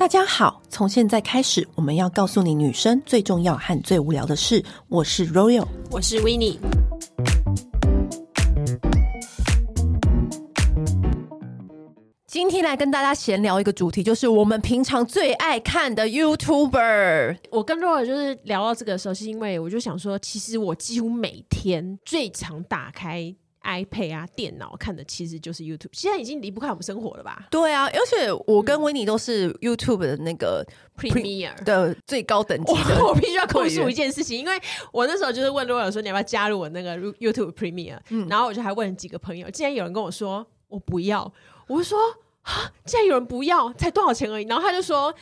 大家好，从现在开始，我们要告诉你女生最重要和最无聊的事。我是 Royal，我是 Winnie。今天来跟大家闲聊一个主题，就是我们平常最爱看的 YouTuber。我跟 Royal 就是聊到这个时候，是因为我就想说，其实我几乎每天最常打开。iPad 啊，电脑看的其实就是 YouTube，现在已经离不开我们生活了吧？对啊，而且我跟 Winnie 都是 YouTube 的那个 Premier 的最高等级的。我必须要控诉一件事情，因为我那时候就是问 Royal 说，你要不要加入我那个 YouTube Premier？嗯，然后我就还问了几个朋友，竟然有人跟我说我不要，我就说啊，竟然有人不要，才多少钱而已，然后他就说。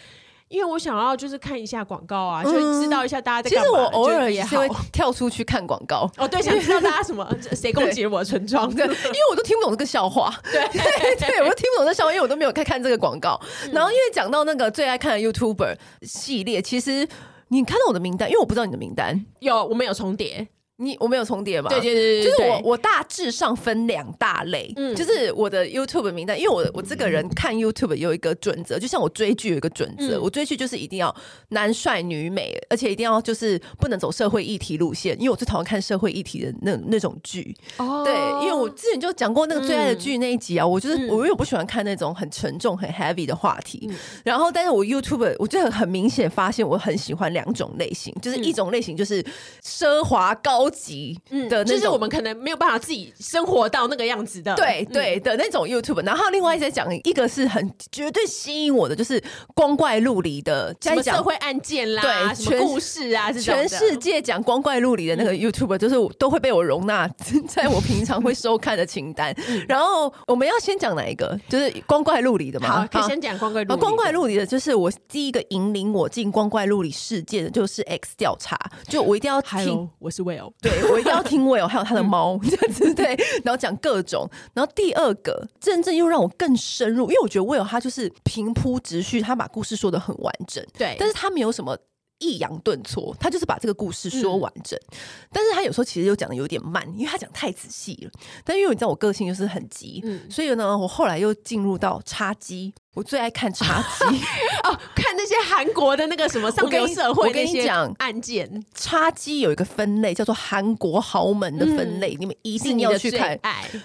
因为我想要就是看一下广告啊，就知道一下大家。其实我偶尔也是会跳出去看广告。哦，对，想知道大家什么谁攻击了我的村庄？对，因为我都听不懂这个笑话。对对 对，我都听不懂这笑话，因为我都没有看看这个广告。然后因为讲到那个最爱看的 YouTuber 系列，其实你看到我的名单，因为我不知道你的名单，有我们有重叠。你我没有重叠吧？对对对，就是我我大致上分两大类，嗯，就是我的 YouTube 名单，因为我我这个人看 YouTube 有一个准则，就像我追剧有一个准则，嗯、我追剧就是一定要男帅女美，而且一定要就是不能走社会议题路线，因为我最讨厌看社会议题的那那种剧。哦，对，因为我之前就讲过那个最爱的剧那一集啊，嗯、我就是我又不喜欢看那种很沉重很 heavy 的话题，嗯、然后但是我 YouTube 我就很很明显发现我很喜欢两种类型，就是一种类型就是奢华高。级的，就是我们可能没有办法自己生活到那个样子的，对对的那种 YouTube。然后另外再讲一个是很绝对吸引我的，就是光怪陆离的，在讲社会案件啦，对，什么故事啊，全世界讲光怪陆离的那个 YouTube，就是都会被我容纳在我平常会收看的清单。然后我们要先讲哪一个？就是光怪陆离的嘛。好，可以先讲光怪陆离。光怪陆离的就是我第一个引领我进光怪陆离世界的，就是 X 调查。就我一定要听，我是 Will。对，我一定要听 Will，还有他的猫这样子，对，然后讲各种。然后第二个，真正又让我更深入，因为我觉得 Will 他就是平铺直叙，他把故事说的很完整，对，但是他没有什么抑扬顿挫，他就是把这个故事说完整。嗯、但是他有时候其实又讲的有点慢，因为他讲太仔细了。但因为你知道我个性就是很急，嗯、所以呢，我后来又进入到插机。我最爱看插机 哦，看那些韩国的那个什么上流社会，我跟你讲案件。插机有一个分类叫做韩国豪门的分类，嗯、你们一定要去看。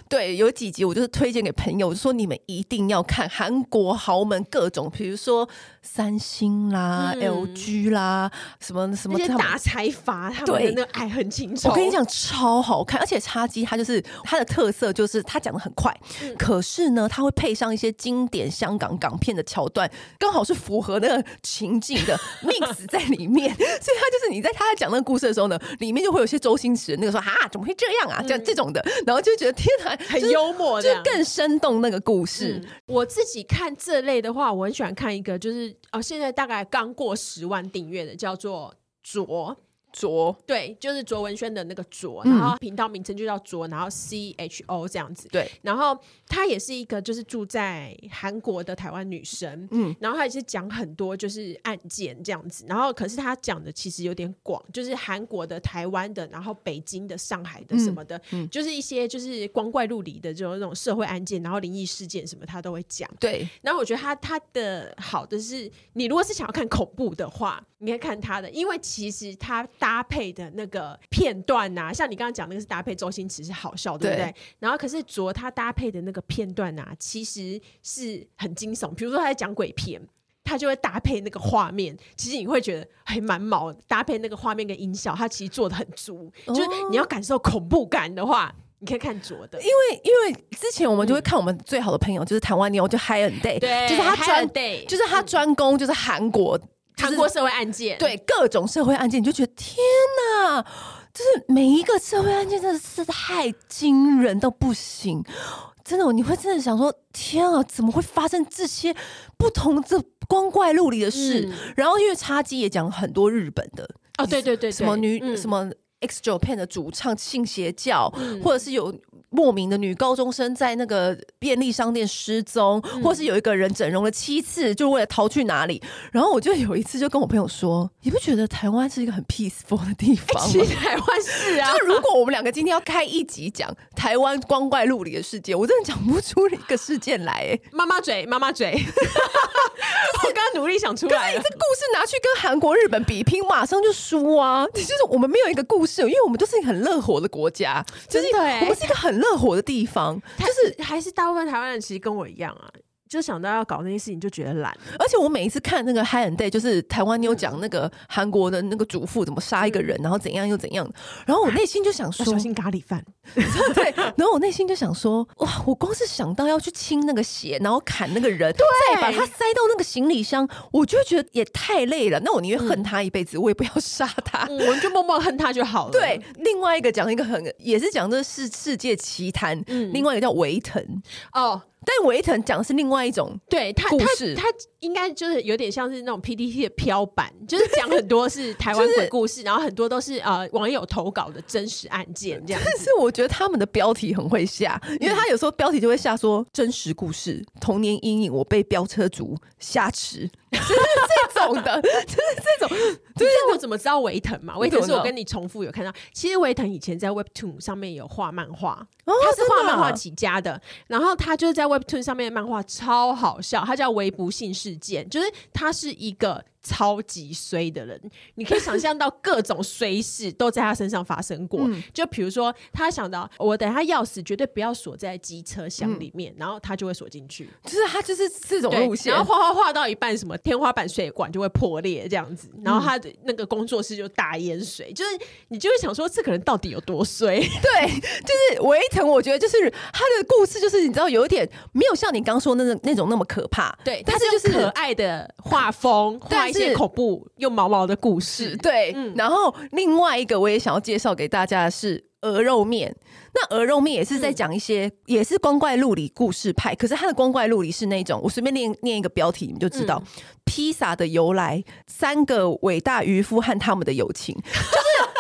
对，有几集我就是推荐给朋友，我就说你们一定要看韩国豪门各种，比如说三星啦、嗯、LG 啦，什么什么那些大财阀，他们的那个爱恨情仇。我跟你讲，超好看，而且插机它就是它的特色，就是它讲的很快，嗯、可是呢，它会配上一些经典香港。港片的桥段刚好是符合那个情境的 mix 在里面，所以他就是你在他在讲那个故事的时候呢，里面就会有些周星驰那个说啊，怎么会这样啊？这样这种的，然后就觉得天哪，很幽默，就更生动那个故事。嗯、我自己看这类的话，我很喜欢看一个，就是啊，现在大概刚过十万订阅的，叫做卓。卓对，就是卓文萱的那个卓，然后频道名称就叫卓，然后 C H O 这样子。对，然后她也是一个就是住在韩国的台湾女生，嗯，然后她也是讲很多就是案件这样子，然后可是她讲的其实有点广，就是韩国的、台湾的，然后北京的、上海的什么的，嗯，就是一些就是光怪陆离的这种那种社会案件，然后灵异事件什么她都会讲。对，然后我觉得她她的好的是，你如果是想要看恐怖的话，你可以看她的，因为其实她。搭配的那个片段啊，像你刚刚讲那个是搭配周星驰是好笑，对不对？对，然后可是卓他搭配的那个片段啊，其实是很惊悚。比如说他在讲鬼片，他就会搭配那个画面，其实你会觉得还蛮毛。搭配那个画面跟音效，他其实做的很足。哦、就是你要感受恐怖感的话，你可以看卓的。因为因为之前我们就会看我们最好的朋友，就是台湾妞，就 Hi and Day，对，就是他专，对就是他专攻就是韩国。韩国社会案件，对各种社会案件，你就觉得天哪，就是每一个社会案件真的是太惊人到不行，真的，你会真的想说，天啊，怎么会发生这些不同的光怪陆离的事？嗯、然后因为插机也讲很多日本的哦，对对对，什么女、嗯、什么。X Japan 的主唱信邪教，嗯、或者是有莫名的女高中生在那个便利商店失踪，嗯、或是有一个人整容了七次，就为了逃去哪里。然后我就有一次就跟我朋友说：“你不觉得台湾是一个很 peaceful 的地方吗？” 其实台湾是啊，就如果我们两个今天要开一集讲台湾光怪陆离的世界，我真的讲不出一个事件来。妈妈嘴，妈妈嘴。我刚刚努力想出来，你这故事拿去跟韩国、日本比拼，马上就输啊！就是我们没有一个故事，因为我们都是一个很乐活的国家，就是我们是一个很热火的地方，就是还是大部分台湾人其实跟我一样啊。就想到要搞那些事情，就觉得懒。而且我每一次看那个《High and Day》，就是台湾妞讲那个韩国的那个主妇怎么杀一个人，嗯、然后怎样又怎样。然后我内心就想说，小心咖喱饭。对。然后我内心就想说，哇！我光是想到要去清那个血，然后砍那个人，对，再把他塞到那个行李箱，我就觉得也太累了。那我宁愿恨他一辈子，嗯、我也不要杀他。我们就默默恨他就好了。对。另外一个讲一个很也是讲这是世界奇谈，嗯、另外一个叫维腾哦。但维腾讲的是另外一种对他故事，他应该就是有点像是那种 PDT 的飘版，就是讲很多是台湾鬼故事，就是、然后很多都是呃网友投稿的真实案件这样。但是我觉得他们的标题很会下，因为他有时候标题就会下说真实故事，童年阴影，我被飙车族挟持。就是这种的，就是这种。就是我怎么知道维腾嘛？维腾是我跟你重复有看到。其实维腾以前在 Webtoon 上面有画漫画，哦、他是画漫画起家的。然后他就是在 Webtoon 上面的漫画超好笑，他叫微不幸事件，就是他是一个。超级衰的人，你可以想象到各种衰事都在他身上发生过。嗯、就比如说，他想到我等下钥匙绝对不要锁在机车厢里面，嗯、然后他就会锁进去。就是他就是这种路线。然后画画画到一半，什么天花板水管就会破裂这样子，然后他的那个工作室就大淹水。嗯、就是你就会想说，这个人到底有多衰？对，就是维腾，我觉得就是他的故事，就是你知道有一点没有像你刚说的那那种那么可怕。对，但是就是可爱的画风，画一些恐怖又毛毛的故事，对。嗯、然后另外一个我也想要介绍给大家的是鹅肉面。那鹅肉面也是在讲一些，嗯、也是光怪陆离故事派。可是它的光怪陆离是那种，我随便念念一个标题，你们就知道、嗯、披萨的由来，三个伟大渔夫和他们的友情，就是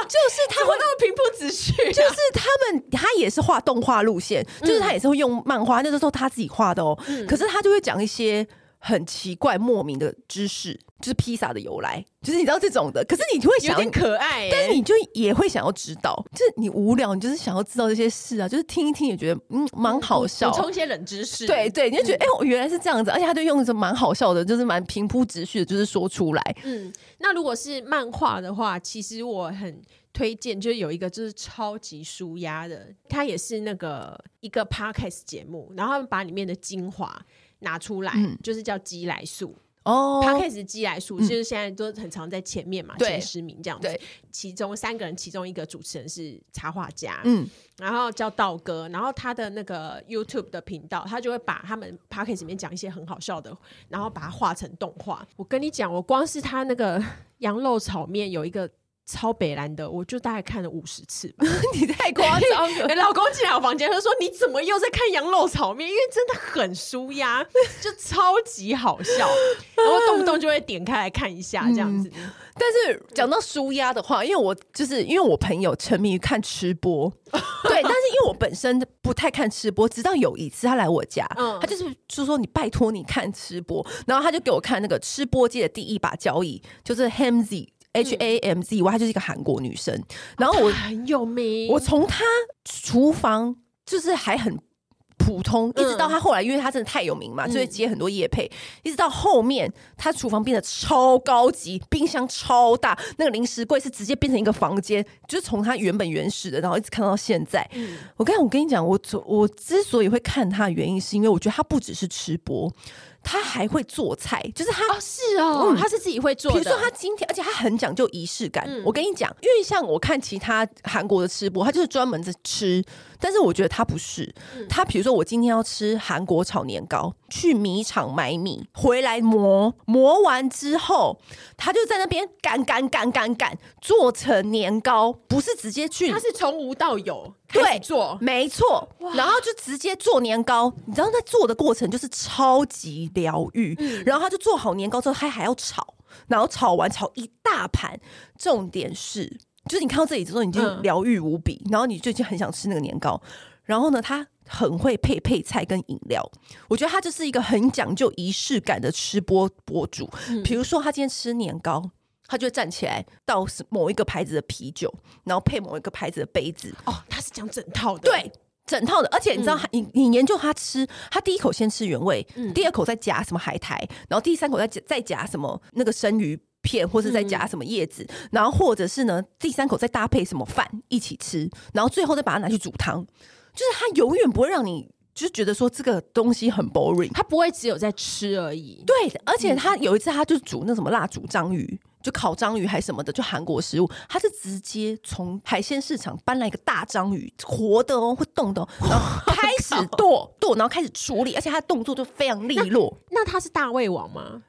就是他会那么平铺直叙，就是他们 他也是画动画路线，就是他也是会用漫画，那个时候他自己画的哦。嗯、可是他就会讲一些。很奇怪莫名的知识，就是披萨的由来，就是你知道这种的。可是你就会想有点可爱、欸，但是你就也会想要知道，就是你无聊，你就是想要知道这些事啊，就是听一听也觉得嗯蛮好笑，补充一些冷知识。对对，你就觉得哎、嗯欸，原来是这样子，而且他就用着蛮好笑的，就是蛮平铺直叙的，就是说出来。嗯，那如果是漫画的话，其实我很推荐，就是有一个就是超级舒压的，它也是那个一个 podcast 节目，然后他们把里面的精华。拿出来，嗯、就是叫鸡来素哦。他开始鸡来素，就是现在都很常在前面嘛，嗯、前十名这样子。其中三个人，其中一个主持人是插画家，嗯，然后叫道哥，然后他的那个 YouTube 的频道，他就会把他们 Podcast 里面讲一些很好笑的，然后把它画成动画。我跟你讲，我光是他那个 羊肉炒面有一个。超北蓝的，我就大概看了五十次吧。你太夸张了！老公进来我房间，他说：“你怎么又在看羊肉炒面？因为真的很舒压，就超级好笑。然后动不动就会点开来看一下这样子。嗯”但是讲到舒压的话，因为我就是因为我朋友沉迷于看吃播，对，但是因为我本身不太看吃播，直到有一次他来我家，嗯、他就是就说：“你拜托你看吃播。”然后他就给我看那个吃播界的第一把交椅，就是 Hamzy。H A M Z，我她就是一个韩国女生，然后我很有名。我从她厨房就是还很普通，一直到她后来，因为她真的太有名嘛，所以接很多业配，一直到后面她厨房变得超高级，冰箱超大，那个零食柜是直接变成一个房间，就是从她原本原始的，然后一直看到现在。我跟我跟你讲，我我之所以会看她的原因，是因为我觉得她不只是吃播。他还会做菜，就是他哦，是哦，嗯、他是自己会做的。比如说他今天，而且他很讲究仪式感。嗯、我跟你讲，因为像我看其他韩国的吃播，他就是专门在吃，但是我觉得他不是。嗯、他比如说我今天要吃韩国炒年糕，去米厂买米回来磨，磨完之后，他就在那边擀擀擀擀擀做成年糕，不是直接去，他是从无到有。对，做没错，然后就直接做年糕。你知道在做的过程就是超级疗愈。嗯、然后他就做好年糕之后，他还要炒，然后炒完炒一大盘。重点是就是你看到这里之后，你就疗愈无比，嗯、然后你最近很想吃那个年糕。然后呢，他很会配配菜跟饮料，我觉得他就是一个很讲究仪式感的吃播博主。嗯、比如说，他今天吃年糕，他就站起来倒某一个牌子的啤酒，然后配某一个牌子的杯子。哦，他是讲整套的，对，整套的。而且你知道，嗯、你你研究他吃，他第一口先吃原味，嗯、第二口再夹什么海苔，然后第三口再再夹什么那个生鱼片，或是再夹什么叶子，嗯、然后或者是呢，第三口再搭配什么饭一起吃，然后最后再把它拿去煮汤。就是他永远不会让你就是觉得说这个东西很 boring，他不会只有在吃而已。对，而且他有一次他就煮那什么蜡烛章鱼，就烤章鱼还是什么的，就韩国食物，他是直接从海鲜市场搬来一个大章鱼，活的哦，会动的哦，然后 开始剁剁，然后开始处理，而且他的动作就非常利落。那，那他是大胃王吗？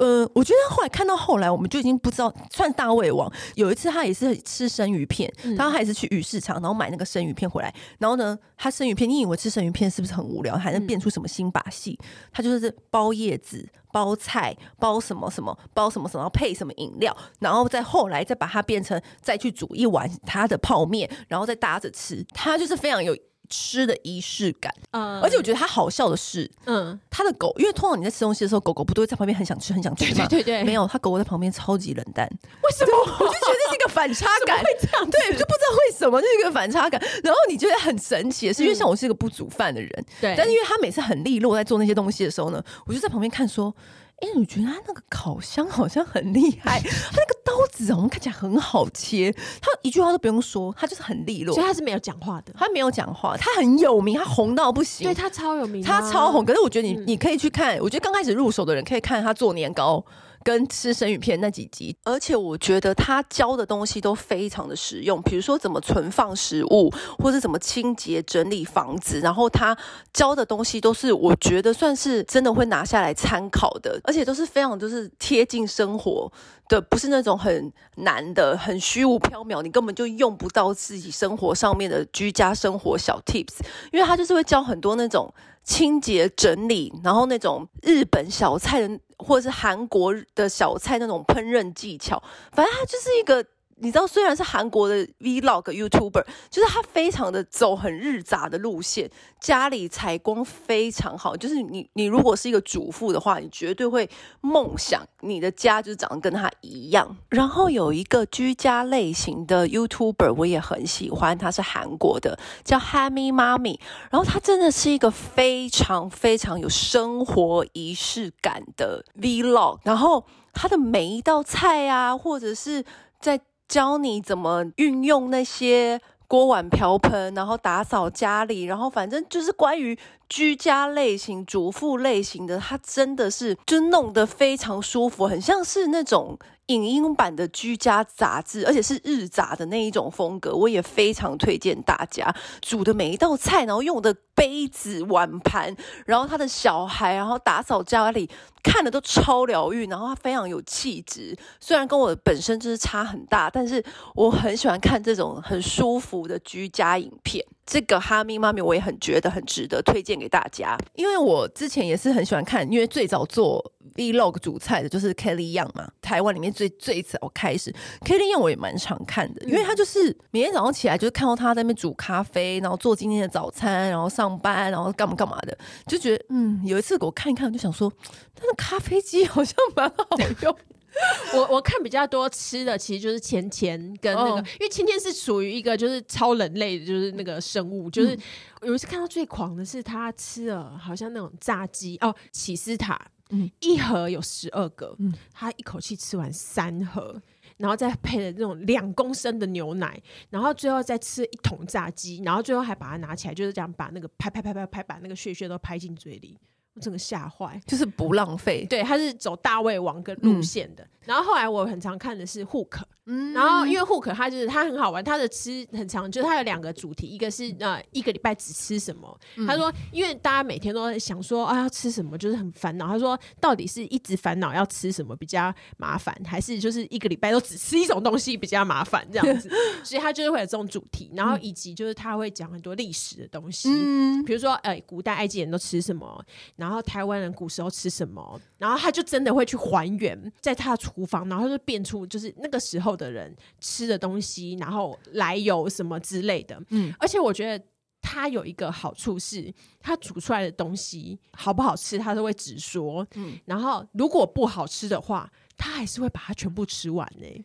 呃，我觉得后来看到后来，我们就已经不知道算大胃王。有一次他也是吃生鱼片，嗯、他还是去鱼市场，然后买那个生鱼片回来。然后呢，他生鱼片，你以为吃生鱼片是不是很无聊？还能变出什么新把戏？嗯、他就是包叶子、包菜、包什么什么、包什么什么，配什么饮料，然后再后来再把它变成再去煮一碗他的泡面，然后再搭着吃。他就是非常有。吃的仪式感，嗯，而且我觉得他好笑的是，嗯，他的狗，因为通常你在吃东西的时候，狗狗不都会在旁边很想吃，很想吃吗？对对对，没有，他狗狗在旁边超级冷淡，为什么？我就觉得是一个反差感，会这样，对，就不知道为什么，就是一个反差感。然后你觉得很神奇的是，因为像我是一个不煮饭的人，对，但是因为他每次很利落在做那些东西的时候呢，我就在旁边看说。哎，我觉得他那个烤箱好像很厉害，他那个刀子我们看起来很好切，他一句话都不用说，他就是很利落，所以他是没有讲话的，他没有讲话，他很有名，他红到不行，对，他超有名，他超红。可是我觉得你、嗯、你可以去看，我觉得刚开始入手的人可以看他做年糕。跟吃生鱼片那几集，而且我觉得他教的东西都非常的实用，比如说怎么存放食物，或是怎么清洁整理房子，然后他教的东西都是我觉得算是真的会拿下来参考的，而且都是非常就是贴近生活的，不是那种很难的、很虚无缥缈，你根本就用不到自己生活上面的居家生活小 tips，因为他就是会教很多那种清洁整理，然后那种日本小菜的。或者是韩国的小菜那种烹饪技巧，反正它就是一个。你知道，虽然是韩国的 Vlog YouTuber，就是他非常的走很日杂的路线，家里采光非常好。就是你，你如果是一个主妇的话，你绝对会梦想你的家就是长得跟他一样。然后有一个居家类型的 YouTuber，我也很喜欢，他是韩国的，叫 Hammy Mommy。然后他真的是一个非常非常有生活仪式感的 Vlog。然后他的每一道菜啊，或者是在教你怎么运用那些锅碗瓢盆，然后打扫家里，然后反正就是关于居家类型、主妇类型的，它真的是就弄得非常舒服，很像是那种。影音版的居家杂志，而且是日杂的那一种风格，我也非常推荐大家。煮的每一道菜，然后用的杯子、碗盘，然后他的小孩，然后打扫家里，看的都超疗愈，然后他非常有气质。虽然跟我本身就是差很大，但是我很喜欢看这种很舒服的居家影片。这个哈密妈咪我也很觉得很值得推荐给大家，因为我之前也是很喜欢看，因为最早做 Vlog 主菜的就是 Kelly Yang 嘛，台湾里面最最早开始 Kelly Yang 我也蛮常看的，因为他就是每天早上起来就是看到他在那边煮咖啡，然后做今天的早餐，然后上班，然后干嘛干嘛的，就觉得嗯，有一次给我看一看，我就想说，他的咖啡机好像蛮好用。我我看比较多吃的，其实就是钱钱跟那个，哦、因为钱钱是属于一个就是超人类的，就是那个生物。就是有一次看到最狂的是他吃了好像那种炸鸡哦，起司塔，嗯，一盒有十二个，嗯，他一口气吃完三盒，然后再配了那种两公升的牛奶，然后最后再吃一桶炸鸡，然后最后还把它拿起来，就是这样把那个拍拍拍拍拍，把那个屑屑都拍进嘴里。我整个吓坏，就是不浪费。对，他是走大胃王跟路线的。嗯、然后后来我很常看的是 Hook。嗯，然后因为 Hook 他就是它很好玩，它的吃很长，就是它有两个主题，一个是呃一个礼拜只吃什么。嗯、他说，因为大家每天都在想说啊要吃什么，就是很烦恼。他说，到底是一直烦恼要吃什么比较麻烦，还是就是一个礼拜都只吃一种东西比较麻烦这样子？所以他就是会有这种主题，然后以及就是他会讲很多历史的东西，嗯，比如说呃古代埃及人都吃什么，然后台湾人古时候吃什么，然后他就真的会去还原在他的厨房，然后他就变出就是那个时候。的人吃的东西，然后来由什么之类的。嗯，而且我觉得他有一个好处是，他煮出来的东西好不好吃，他都会直说。嗯，然后如果不好吃的话，他还是会把它全部吃完呢、欸。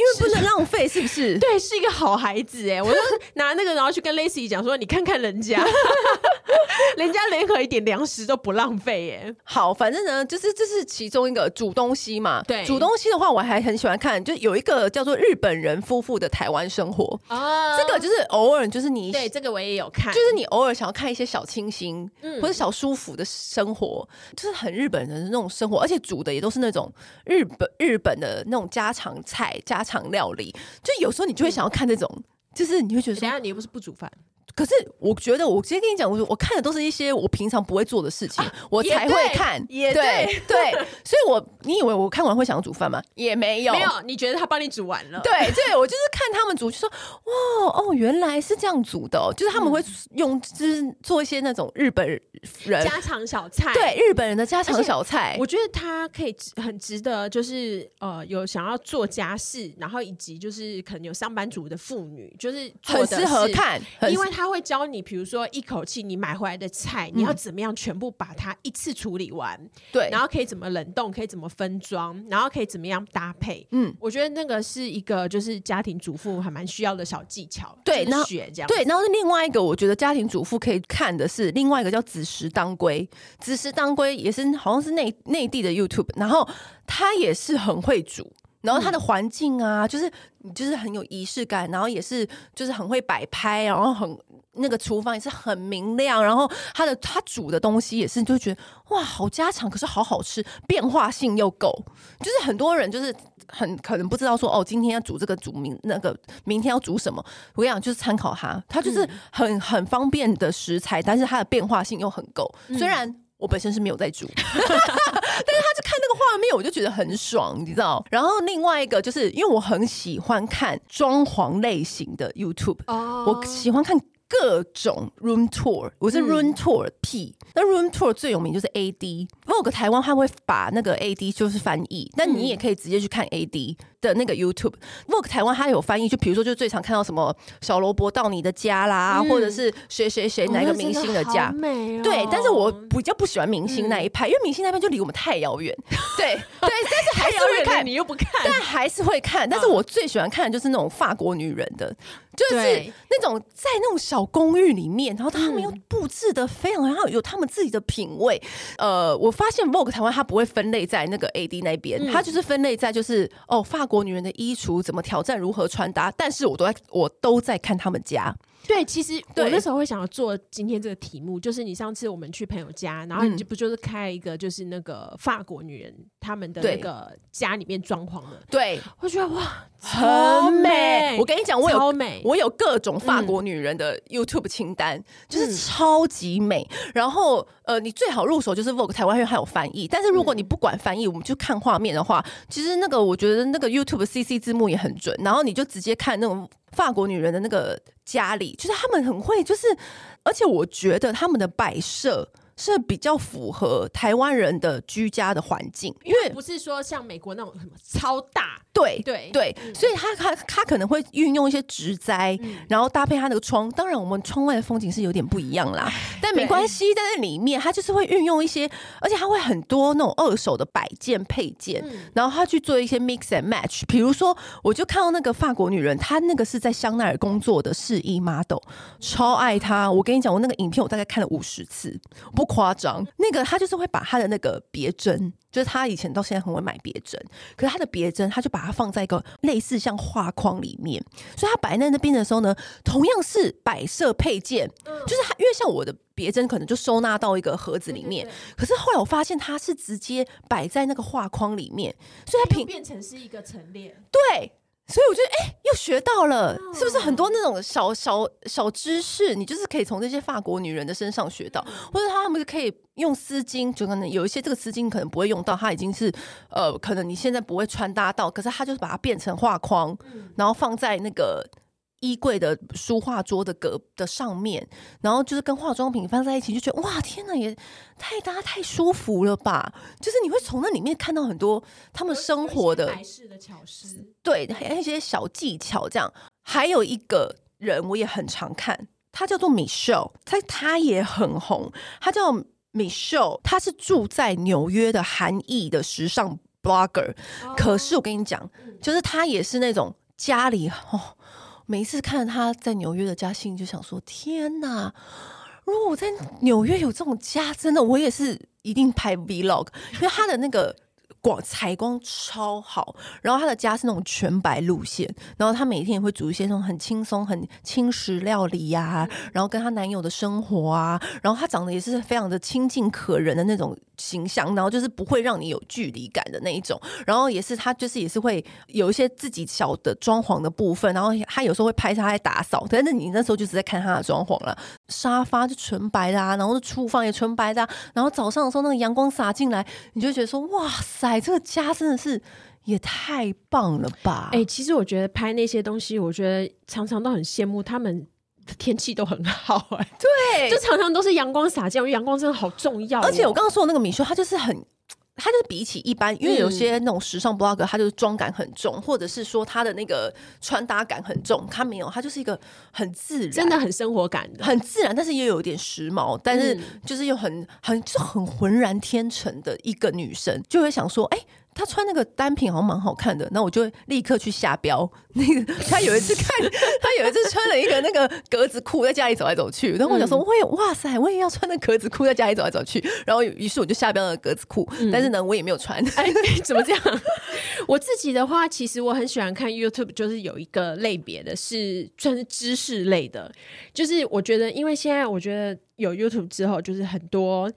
因为不能浪费，是不是？对，是一个好孩子哎！我就拿那个，然后去跟 Lacy 讲说：“你看看人家，人家连和一点粮食都不浪费哎。”好，反正呢，就是这是其中一个煮东西嘛。对，煮东西的话，我还很喜欢看，就有一个叫做日本人夫妇的台湾生活啊。这个就是偶尔，就是你对这个我也有看，就是你偶尔想要看一些小清新，嗯，或者小舒服的生活，就是很日本人的那种生活，而且煮的也都是那种日本日本的那种家常菜家。常料理，就有时候你就会想要看这种，嗯、就是你会觉得，等下你又不是不煮饭。可是我觉得，我直接跟你讲，我我看的都是一些我平常不会做的事情，啊、我才会看。也对，对，对，所以我你以为我看完会想要煮饭吗？也没有，没有。你觉得他帮你煮完了？对，对，我就是看他们煮，就说哇哦，原来是这样煮的，哦，就是他们会用，就是做一些那种日本人家常小菜，对，日本人的家常小菜。我觉得他可以很值得，就是呃，有想要做家事，然后以及就是可能有上班族的妇女，就是很适合看，因为他。他会教你，比如说一口气你买回来的菜，你要怎么样全部把它一次处理完？对，然后可以怎么冷冻，可以怎么分装，然后可以怎么样搭配？嗯，我觉得那个是一个就是家庭主妇还蛮需要的小技巧。对，然后学这样。对，然后另外一个我觉得家庭主妇可以看的是另外一个叫子时当归，子时当归也是好像是内内地的 YouTube，然后他也是很会煮。然后它的环境啊，就是就是很有仪式感，然后也是就是很会摆拍，然后很那个厨房也是很明亮，然后它的它煮的东西也是你就觉得哇，好家常，可是好好吃，变化性又够。就是很多人就是很可能不知道说哦，今天要煮这个煮明那个，明天要煮什么。我跟你讲，就是参考它，它就是很很方便的食材，但是它的变化性又很够。虽然我本身是没有在煮。但是他就看那个画面，我就觉得很爽，你知道？然后另外一个就是因为我很喜欢看装潢类型的 YouTube，哦，我喜欢看。各种 room tour，我是 room tour P，。嗯、那 room tour 最有名就是 AD，Vogue 台湾他会把那个 AD 就是翻译，但你也可以直接去看 AD 的那个 YouTube。Vogue 台湾他有翻译，就比如说就最常看到什么小萝卜到你的家啦，嗯、或者是谁谁谁哪个明星的家，对。但是我比较不喜欢明星那一派，嗯、因为明星那边就离我们太遥远。对对，但是还是会看，你又不看，但还是会看。但是我最喜欢看的就是那种法国女人的。就是那种在那种小公寓里面，然后他们又布置的非常，然后有他们自己的品味。呃，我发现 Vogue 台湾它不会分类在那个 AD 那边，它就是分类在就是哦，法国女人的衣橱怎么挑战如何穿搭。但是我都在我都在看他们家。对，其实我那时候会想要做今天这个题目，就是你上次我们去朋友家，然后你就不就是开一个就是那个法国女人他们的那个家里面装潢的。对，我觉得哇。很美，我跟你讲，我有超美，我有各种法国女人的 YouTube 清单，嗯、就是超级美。然后，呃，你最好入手就是 Vogue 台湾，因为它有翻译。但是如果你不管翻译，我们就看画面的话，其实那个我觉得那个 YouTube CC 字幕也很准。然后你就直接看那种法国女人的那个家里，就是他们很会，就是而且我觉得他们的摆设。是比较符合台湾人的居家的环境，因为不是说像美国那种什么超大，对对对，嗯、所以他他他可能会运用一些植栽，嗯、然后搭配他那个窗。当然，我们窗外的风景是有点不一样啦，但没关系，在那里面他就是会运用一些，而且他会很多那种二手的摆件配件，嗯、然后他去做一些 mix and match。比如说，我就看到那个法国女人，她那个是在香奈儿工作的试衣 model，超爱她。我跟你讲，我那个影片我大概看了五十次，不。夸张，那个他就是会把他的那个别针，就是他以前到现在很会买别针，可是他的别针，他就把它放在一个类似像画框里面，所以他摆在那边的时候呢，同样是摆设配件，就是他因为像我的别针可能就收纳到一个盒子里面，可是后来我发现他是直接摆在那个画框里面，所以它平变成是一个陈列，对。所以我觉得，哎、欸，又学到了，是不是很多那种小小小知识，你就是可以从这些法国女人的身上学到，或者他们可以用丝巾，就可能有一些这个丝巾可能不会用到，它已经是呃，可能你现在不会穿搭到，可是它就是把它变成画框，然后放在那个衣柜的书画桌的隔的上面，然后就是跟化妆品放在一起，就觉得哇，天哪，也太搭太舒服了吧！就是你会从那里面看到很多他们生活的巧思，对，还有一些小技巧。这样，还有一个人我也很常看，他叫做 Michelle，他他也很红，他叫 Michelle，他是住在纽约的韩裔的时尚 blogger，哦。可是我跟你讲，就是他也是那种家里哦。每一次看他在纽约的家，信就想说：天哪！如果我在纽约有这种家，真的我也是一定拍 vlog，因为他的那个。光采光超好，然后他的家是那种全白路线，然后他每天也会煮一些那种很轻松、很轻食料理呀、啊，然后跟他男友的生活啊，然后他长得也是非常的亲近可人的那种形象，然后就是不会让你有距离感的那一种，然后也是他就是也是会有一些自己小的装潢的部分，然后他有时候会拍他在打扫，但是你那时候就只在看他的装潢了，沙发就纯白的啊，然后厨房也纯白的、啊，然后早上的时候那个阳光洒进来，你就觉得说哇塞。哎，这个家真的是也太棒了吧！哎、欸，其实我觉得拍那些东西，我觉得常常都很羡慕他们天气都很好、欸。哎，对，就常常都是阳光洒进，因为阳光真的好重要、喔。而且我刚刚说的那个米修，他就是很。他就是比起一般，因为有些那种时尚 blogger，他就是妆感很重，或者是说她的那个穿搭感很重。她没有，她就是一个很自然，真的很生活感的，很自然，但是又有点时髦，但是就是又很很就很浑然天成的一个女生，就会想说，哎、欸。他穿那个单品好像蛮好看的，那我就立刻去下标。那个他有一次看，他有一次穿了一个那个格子裤，在家里走来走去。然后我想说，我也哇塞，我也要穿那格子裤，在家里走来走去。然后于是我就下标了格子裤，但是呢，我也没有穿。哎，怎么这样？我自己的话，其实我很喜欢看 YouTube，就是有一个类别的是算是知识类的，就是我觉得，因为现在我觉得有 YouTube 之后，就是很多。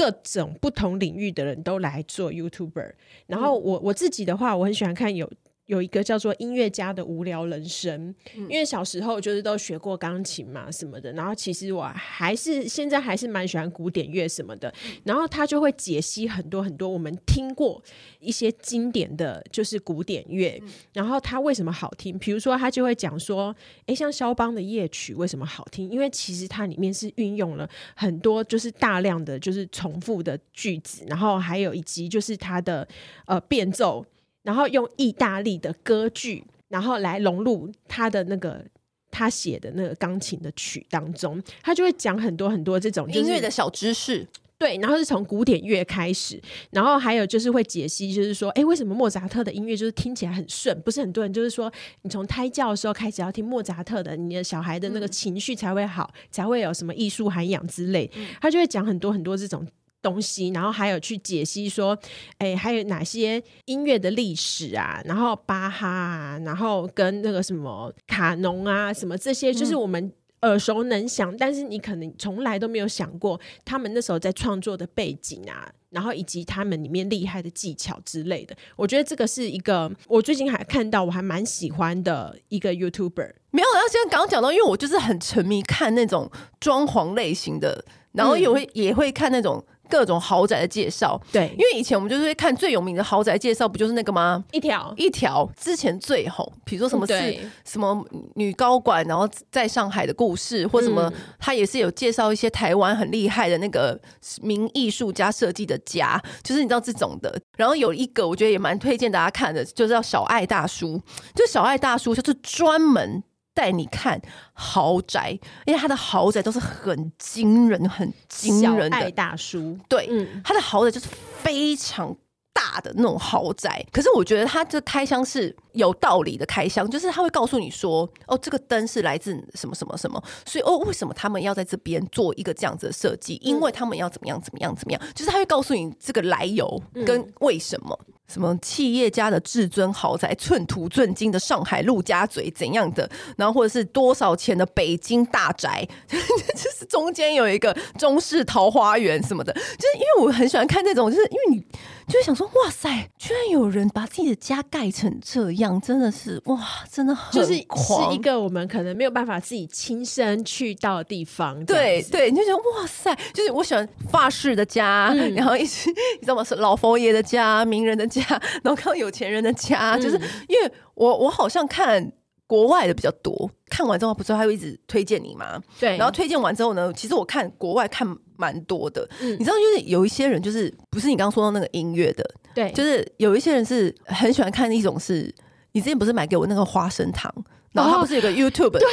各种不同领域的人都来做 YouTuber，然后我我自己的话，我很喜欢看有。有一个叫做音乐家的无聊人生，因为小时候就是都学过钢琴嘛什么的，然后其实我还是现在还是蛮喜欢古典乐什么的，然后他就会解析很多很多我们听过一些经典的就是古典乐，然后他为什么好听？比如说他就会讲说，诶，像肖邦的夜曲为什么好听？因为其实它里面是运用了很多就是大量的就是重复的句子，然后还有以及就是他的呃变奏。然后用意大利的歌剧，然后来融入他的那个他写的那个钢琴的曲当中，他就会讲很多很多这种音乐的小知识。对，然后是从古典乐开始，然后还有就是会解析，就是说，哎，为什么莫扎特的音乐就是听起来很顺？不是很多人就是说，你从胎教的时候开始要听莫扎特的，你的小孩的那个情绪才会好，嗯、才会有什么艺术涵养之类。他就会讲很多很多这种。东西，然后还有去解析说，哎，还有哪些音乐的历史啊？然后巴哈啊，然后跟那个什么卡农啊，什么这些，就是我们耳熟能详，嗯、但是你可能从来都没有想过他们那时候在创作的背景啊，然后以及他们里面厉害的技巧之类的。我觉得这个是一个我最近还看到我还蛮喜欢的一个 YouTuber。没有，然后现在刚刚讲到，因为我就是很沉迷看那种装潢类型的，然后也会、嗯、也会看那种。各种豪宅的介绍，对，因为以前我们就是会看最有名的豪宅介绍，不就是那个吗？一条一条之前最红，比如说什么是什么女高管，然后在上海的故事，或什么，他也是有介绍一些台湾很厉害的那个名艺术家设计的家，就是你知道这种的。然后有一个我觉得也蛮推荐大家看的，就是叫小爱大叔，就小爱大叔就是专门。带你看豪宅，因为他的豪宅都是很惊人、很惊人的。大叔，对，嗯，他的豪宅就是非常大的那种豪宅。可是我觉得他这开箱是有道理的开箱，就是他会告诉你说，哦，这个灯是来自什么什么什么，所以哦，为什么他们要在这边做一个这样子的设计？因为他们要怎么样怎么样怎么样，就是他会告诉你这个来由跟为什么。什么企业家的至尊豪宅，寸土寸金的上海陆家嘴怎样的？然后或者是多少钱的北京大宅，就是中间有一个中式桃花源什么的。就是因为我很喜欢看这种，就是因为你就会想说，哇塞，居然有人把自己的家盖成这样，真的是哇，真的很就是是一个我们可能没有办法自己亲身去到的地方。对对，你就觉得哇塞，就是我喜欢法式的家，嗯、然后一直你知道吗？是老佛爷的家，名人的家。然后看到有钱人的家，嗯、就是因为我我好像看国外的比较多。看完之后，不是还会一直推荐你吗？对。然后推荐完之后呢，其实我看国外看蛮多的。嗯。你知道，就是有一些人就是不是你刚刚说到那个音乐的，对，就是有一些人是很喜欢看一种是，你之前不是买给我那个花生糖，然后他不是有个 YouTube，对，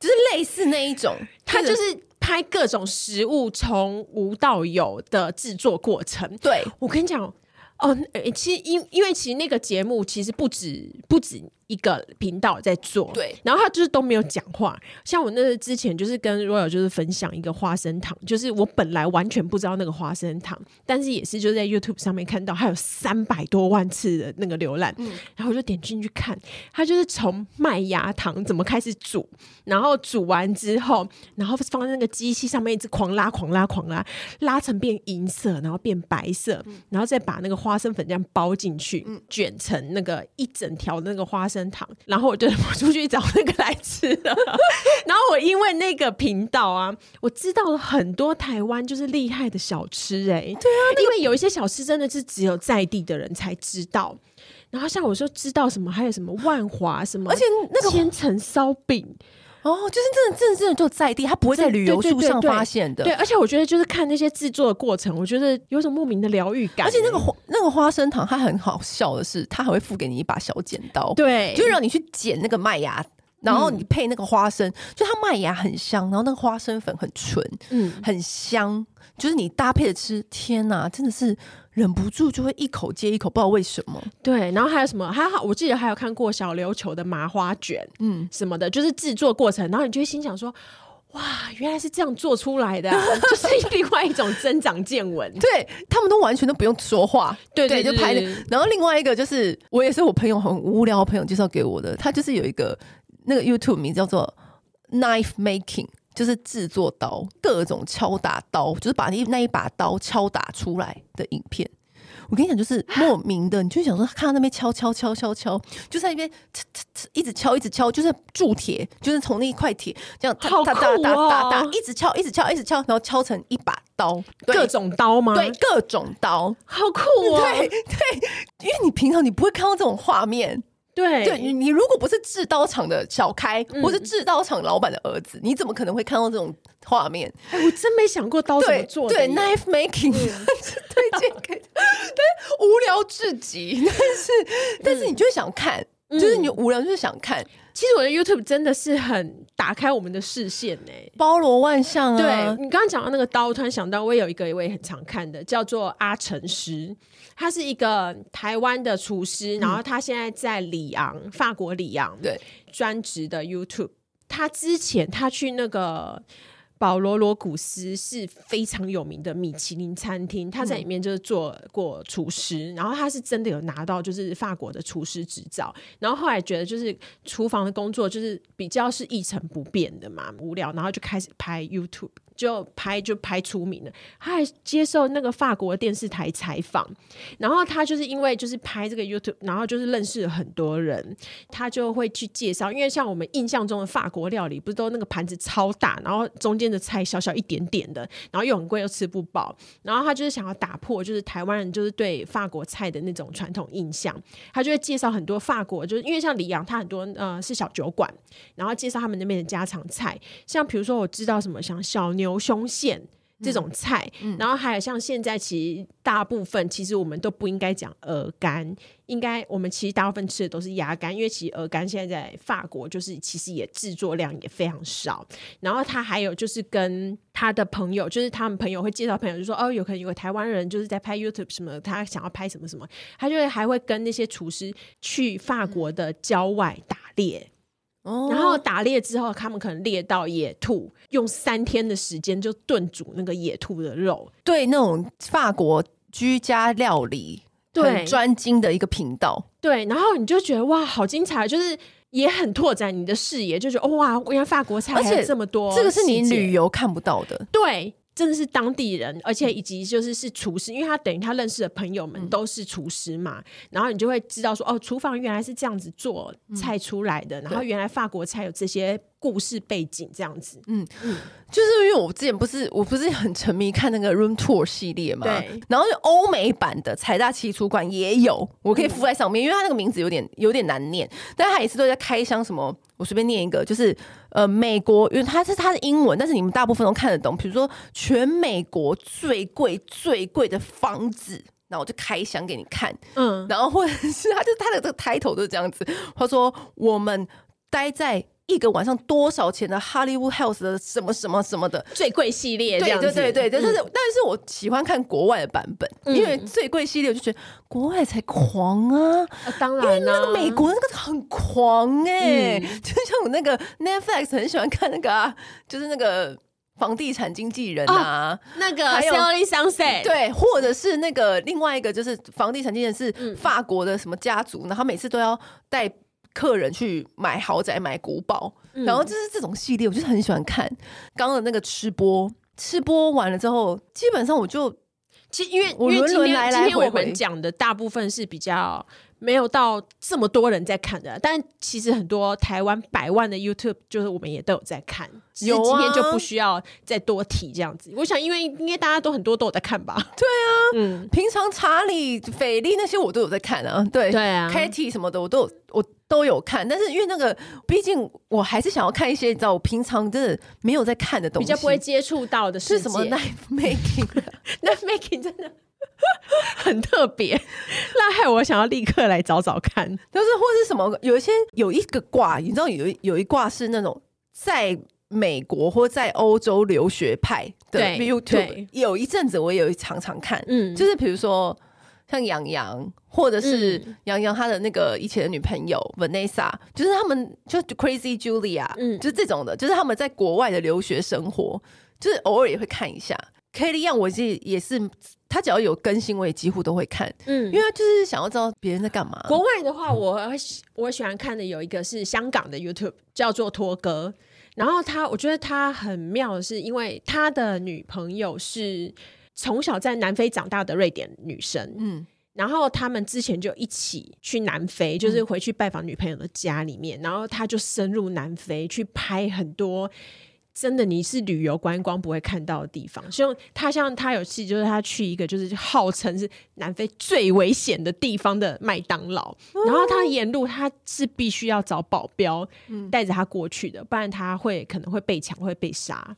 就是类似那一种，他就是拍各种食物从无到有的制作过程。对，我跟你讲。哦，其实因因为其实那个节目其实不止不止一个频道在做，对，然后他就是都没有讲话。像我那之前就是跟 Royal 就是分享一个花生糖，就是我本来完全不知道那个花生糖，但是也是就在 YouTube 上面看到，还有三百多万次的那个浏览，嗯，然后我就点进去看，他就是从麦芽糖怎么开始煮，然后煮完之后，然后放在那个机器上面一直狂拉狂拉狂拉，拉成变银色，然后变白色，然后再把那个花生粉这样包进去，嗯，卷成那个一整条那个花生糖，然后我就跑出去找那个来吃了。然后我因为那个频道啊，我知道了很多台湾就是厉害的小吃哎、欸，对啊，因为有一些小吃真的是只有在地的人才知道。然后像我说知道什么，还有什么万华什么，而且那个千层烧饼。哦，就是真的，真的，真的就在地，他不会在旅游书上发现的。对，而且我觉得就是看那些制作的过程，我觉得有种莫名的疗愈感。而且那个花那个花生糖，它很好笑的是，它还会付给你一把小剪刀，对，就让你去剪那个麦芽，然后你配那个花生，嗯、就它麦芽很香，然后那个花生粉很纯，嗯，很香，就是你搭配着吃，天哪，真的是。忍不住就会一口接一口，不知道为什么。对，然后还有什么？还好，我记得还有看过小琉球的麻花卷，嗯，什么的，就是制作过程。然后你就会心想说：“哇，原来是这样做出来的，啊，就是另外一种增长见闻。”对，他们都完全都不用说话，对对，对，就拍。然后另外一个就是，我也是我朋友很无聊的朋友介绍给我的，他就是有一个那个 YouTube 名叫做 Knife Making。就是制作刀，各种敲打刀，就是把那那一把刀敲打出来的影片。我跟你讲，就是莫名的，你就想说，看到那边敲敲敲敲敲，就在那边一直敲一直敲，就是铸铁，就是从那一块铁这样打打打打打打，一直敲一直敲一直敲，然后敲成一把刀，各种刀吗？对，各种刀，好酷啊！对对，因为你平常你不会看到这种画面。对，对你，你如果不是制刀厂的小开，嗯、或是制刀厂老板的儿子，你怎么可能会看到这种画面？哎，我真没想过刀怎么做的。对，对，knife making，、嗯、推荐给，但是无聊至极。但是，嗯、但是你就想看，嗯、就是你无聊就是想看。其实我的 YouTube 真的是很打开我们的视线呢，包罗万象啊。对，你刚刚讲到那个刀，突然想到我也有一个我也很常看的，叫做阿成师，他是一个台湾的厨师，然后他现在在里昂，法国里昂，对，专职的 YouTube。他之前他去那个。保罗罗古斯是非常有名的米其林餐厅，他在里面就是做过厨师，然后他是真的有拿到就是法国的厨师执照，然后后来觉得就是厨房的工作就是比较是一成不变的嘛，无聊，然后就开始拍 YouTube。就拍就拍出名了，他还接受那个法国电视台采访，然后他就是因为就是拍这个 YouTube，然后就是认识了很多人，他就会去介绍，因为像我们印象中的法国料理，不是都那个盘子超大，然后中间的菜小小一点点的，然后又很贵又吃不饱，然后他就是想要打破就是台湾人就是对法国菜的那种传统印象，他就会介绍很多法国，就是因为像里昂，他很多呃是小酒馆，然后介绍他们那边的家常菜，像比如说我知道什么像小牛。牛胸腺这种菜，然后还有像现在其实大部分其实我们都不应该讲鹅肝，应该我们其实大部分吃的都是鸭肝，因为其实鹅肝现在在法国就是其实也制作量也非常少。然后他还有就是跟他的朋友，就是他们朋友会介绍朋友，就说哦，有可能有个台湾人就是在拍 YouTube 什么，他想要拍什么什么，他就会还会跟那些厨师去法国的郊外打猎。然后打猎之后，他们可能猎到野兔，用三天的时间就炖煮那个野兔的肉。对，那种法国居家料理，很，专精的一个频道。对，然后你就觉得哇，好精彩，就是也很拓展你的视野，就觉得、哦、哇，原来法国菜还有这么多，这个是你旅游看不到的。对。真的是当地人，而且以及就是是厨师，因为他等于他认识的朋友们都是厨师嘛，嗯、然后你就会知道说，哦，厨房原来是这样子做菜出来的，嗯、然后原来法国菜有这些故事背景这样子。嗯嗯，就是因为我之前不是我不是很沉迷看那个 Room Tour 系列嘛，对，然后欧美版的财大气粗馆也有，我可以附在上面，嗯、因为它那个名字有点有点难念，但它也是都在开箱什么，我随便念一个，就是呃美国，因为它是它的英文，但是你们大部分都看得懂，比如说全美国最贵最贵的房子。那我就开箱给你看，嗯，然后或者是他就他的这个 title 就是这样子，他说我们待在一个晚上多少钱的 Hollywood House 的什么什么什么的。最贵系列，对对对对，但是，但是我喜欢看国外的版本，因为最贵系列我就觉得国外才狂啊，当然，那个美国那个很狂哎，就像我那个 Netflix 很喜欢看那个啊，就是那个。房地产经纪人啊，哦、那个 Selling Sunset 对，或者是那个另外一个就是房地产经纪人是法国的什么家族，然后每次都要带客人去买豪宅、买古堡，嗯、然后就是这种系列，我就是很喜欢看。刚刚的那个吃播，吃播完了之后，基本上我就其实因为因为今天今天我们讲的大部分是比较。没有到这么多人在看的，但其实很多台湾百万的 YouTube 就是我们也都有在看，只是今天就不需要再多提这样子。啊、我想，因为应该大家都很多都有在看吧？对啊，嗯，平常查理、菲利那些我都有在看啊，对对啊，Katie 什么的我都有我都有看，但是因为那个，毕竟我还是想要看一些你知道我平常真的没有在看的东西，比较不会接触到的是什么？knife making，knife making 真的。很特别，那害我想要立刻来找找看，就是或是什么，有一些有一个卦，你知道有有一卦是那种在美国或在欧洲留学派的 YouTube，有一阵子我也有常常看，嗯，就是比如说像杨洋，或者是杨洋他的那个以前的女朋友 Vanessa，就是他们就 Crazy Julia，嗯，就是这种的，就是他们在国外的留学生活，就是偶尔也会看一下。Kelly Young 我是也是。他只要有更新，我也几乎都会看，嗯，因为他就是想要知道别人在干嘛。国外的话，我我喜欢看的有一个是香港的 YouTube，叫做托哥。然后他，我觉得他很妙的是，因为他的女朋友是从小在南非长大的瑞典女生，嗯，然后他们之前就一起去南非，就是回去拜访女朋友的家里面，然后他就深入南非去拍很多。真的，你是旅游观光不会看到的地方。像他，像他有戏，就是他去一个就是号称是南非最危险的地方的麦当劳，然后他沿路他是必须要找保镖带着他过去的，不然他会可能会被抢，会被杀，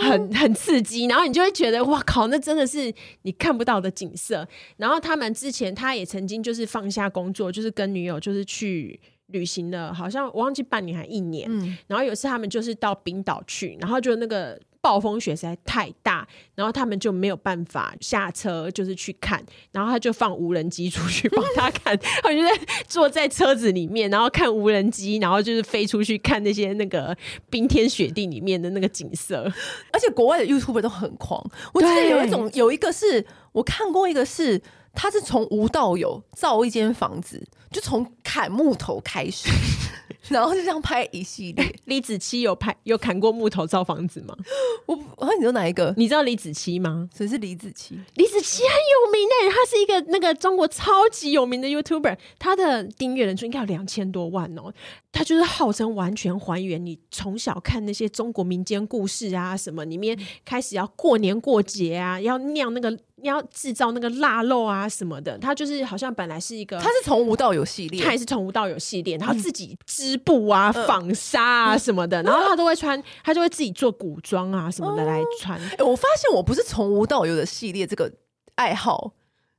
很很刺激。然后你就会觉得哇靠，那真的是你看不到的景色。然后他们之前他也曾经就是放下工作，就是跟女友就是去。旅行了，好像我忘记半年还一年。嗯，然后有一次他们就是到冰岛去，然后就那个暴风雪实在太大，然后他们就没有办法下车，就是去看。然后他就放无人机出去帮他看，他就在坐在车子里面，然后看无人机，然后就是飞出去看那些那个冰天雪地里面的那个景色。而且国外的 YouTuber 都很狂，我记得有一种有一个是我看过一个是。他是从无到有造一间房子，就从砍木头开始，然后就这样拍一系列。李子柒有拍有砍过木头造房子吗？我我说你说哪一个？你知道李子柒吗？谁是李子柒？李子柒很有名诶，他是一个那个中国超级有名的 YouTuber，他的订阅人数应该有两千多万哦。他就是号称完全还原你从小看那些中国民间故事啊什么里面，开始要过年过节啊，要酿那个。要制造那个腊肉啊什么的，他就是好像本来是一个，他是从无到有系列，他也是从无到有系列，然后自己织布啊、纺纱啊什么的，然后他都会穿，他就会自己做古装啊什么的来穿。哎，我发现我不是从无到有的系列这个爱好，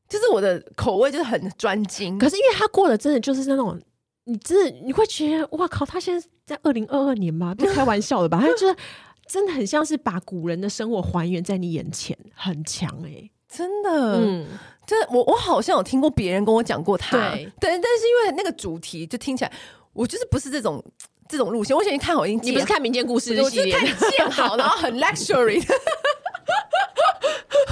就是我的口味就是很专精。可是因为他过的真的就是那种，你真的你会觉得哇靠，他现在在二零二二年吗？不开玩笑的吧？他就是真的很像是把古人的生活还原在你眼前，很强哎、欸。真的，嗯，这我我好像有听过别人跟我讲过他，对，但但是因为那个主题就听起来，我就是不是这种这种路线。我以前看好，已经你不是看民间故事的系列，看建好，然后很 luxury。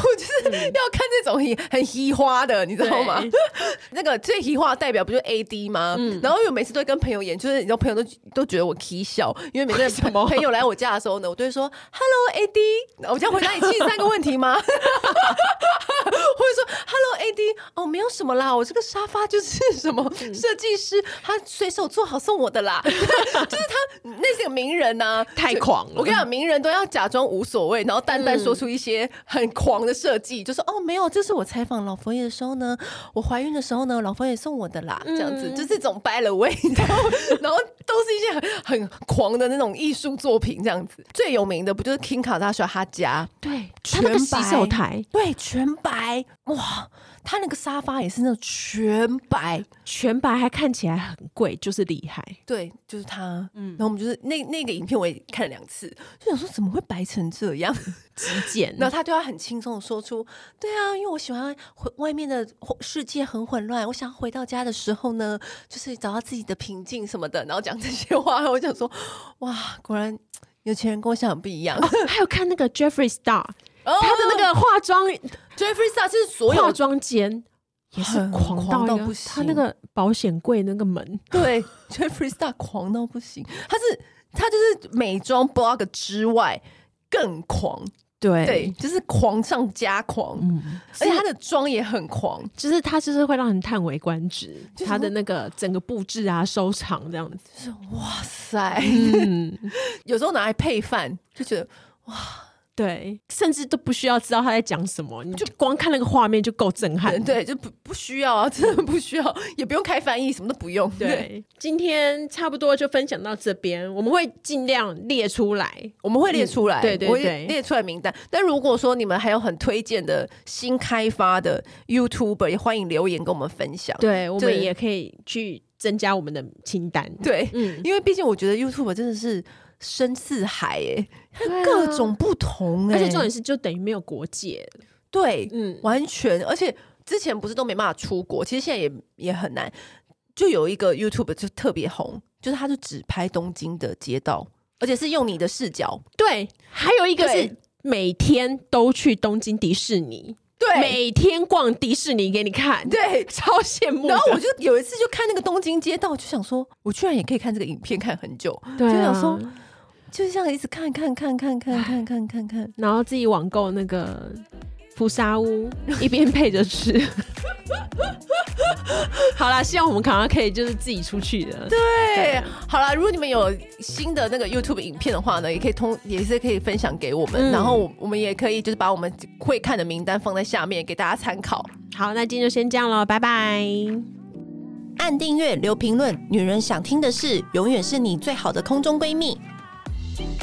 我就是 要看这种很很嘻花的，你知道吗？那个最嘻花代表不就是 AD 吗？嗯、然后我每次都会跟朋友演，就是你知道朋友都都觉得我 k 笑，因为每个什么朋友来我家的时候呢，我都会说 Hello AD，我将回答你七十三个问题吗？或者说 Hello AD 哦，没有什么啦，我这个沙发就是什么设计师他随手做好送我的啦，就是他那些名人呐、啊，太狂了。我跟你讲，名人都要假装无所谓，然后淡淡说出一些很狂的设计，就说哦，没有，这是我采访老佛爷的时候呢，我怀孕的时候呢，老佛爷送我的啦，这样子就是这种 by the way，然后然后都是一些很很狂的那种艺术作品，这样子。最有名的不就是 Kim Kardashian 他家对，全白洗手台。对全白。哇。他那个沙发也是那种全白，全白还看起来很贵，就是厉害。对，就是他。嗯，然后我们就是那那个影片我也看了两次，就想说怎么会白成这样，极简。然后他对他很轻松的说出，对啊，因为我喜欢外面的世界很混乱，我想回到家的时候呢，就是找到自己的平静什么的，然后讲这些话。我想说，哇，果然有钱人跟我想的不一样。哦，还有看那个 Jeffrey Star。他的那个化妆，Jeffree Star 是所有化妆间也是狂到，到不行。他那个保险柜那个门，对，Jeffree Star 狂到不行。他是他就是美妆 blog 之外更狂，对对，就是狂上加狂。嗯，而且他的妆也很狂，就是他就是会让人叹为观止。他的那个整个布置啊，收藏这样子，就是哇塞，嗯、有时候拿来配饭就觉得哇。对，甚至都不需要知道他在讲什么，你就光看那个画面就够震撼。对，就不不需要啊，真的不需要，也不用开翻译，什么都不用。对，对 今天差不多就分享到这边，我们会尽量列出来，我们会列出来，嗯、对对对，列出来名单。但如果说你们还有很推荐的新开发的 YouTuber，也欢迎留言跟我们分享。对，我们也可以去增加我们的清单。对，嗯，因为毕竟我觉得 YouTuber 真的是。深似海哎，各种不同而且重点是就等于没有国界，对，嗯，完全。而且之前不是都没办法出国，其实现在也也很难。就有一个 YouTube 就特别红，就是他就只拍东京的街道，而且是用你的视角。对，还有一个是每天都去东京迪士尼，对，每天逛迪士尼给你看，对，超羡慕。然后我就有一次就看那个东京街道，就想说，我居然也可以看这个影片看很久，對、啊，就想说。就是这样一直看看看看看看看看看，然后自己网购那个 福沙屋，一边配着吃。好啦，希望我们赶快可以就是自己出去的。对，对好啦，如果你们有新的那个 YouTube 影片的话呢，也可以通也是可以分享给我们，嗯、然后我们也可以就是把我们会看的名单放在下面给大家参考。好，那今天就先这样了，拜拜。按订阅，留评论，女人想听的事，永远是你最好的空中闺蜜。Thank you.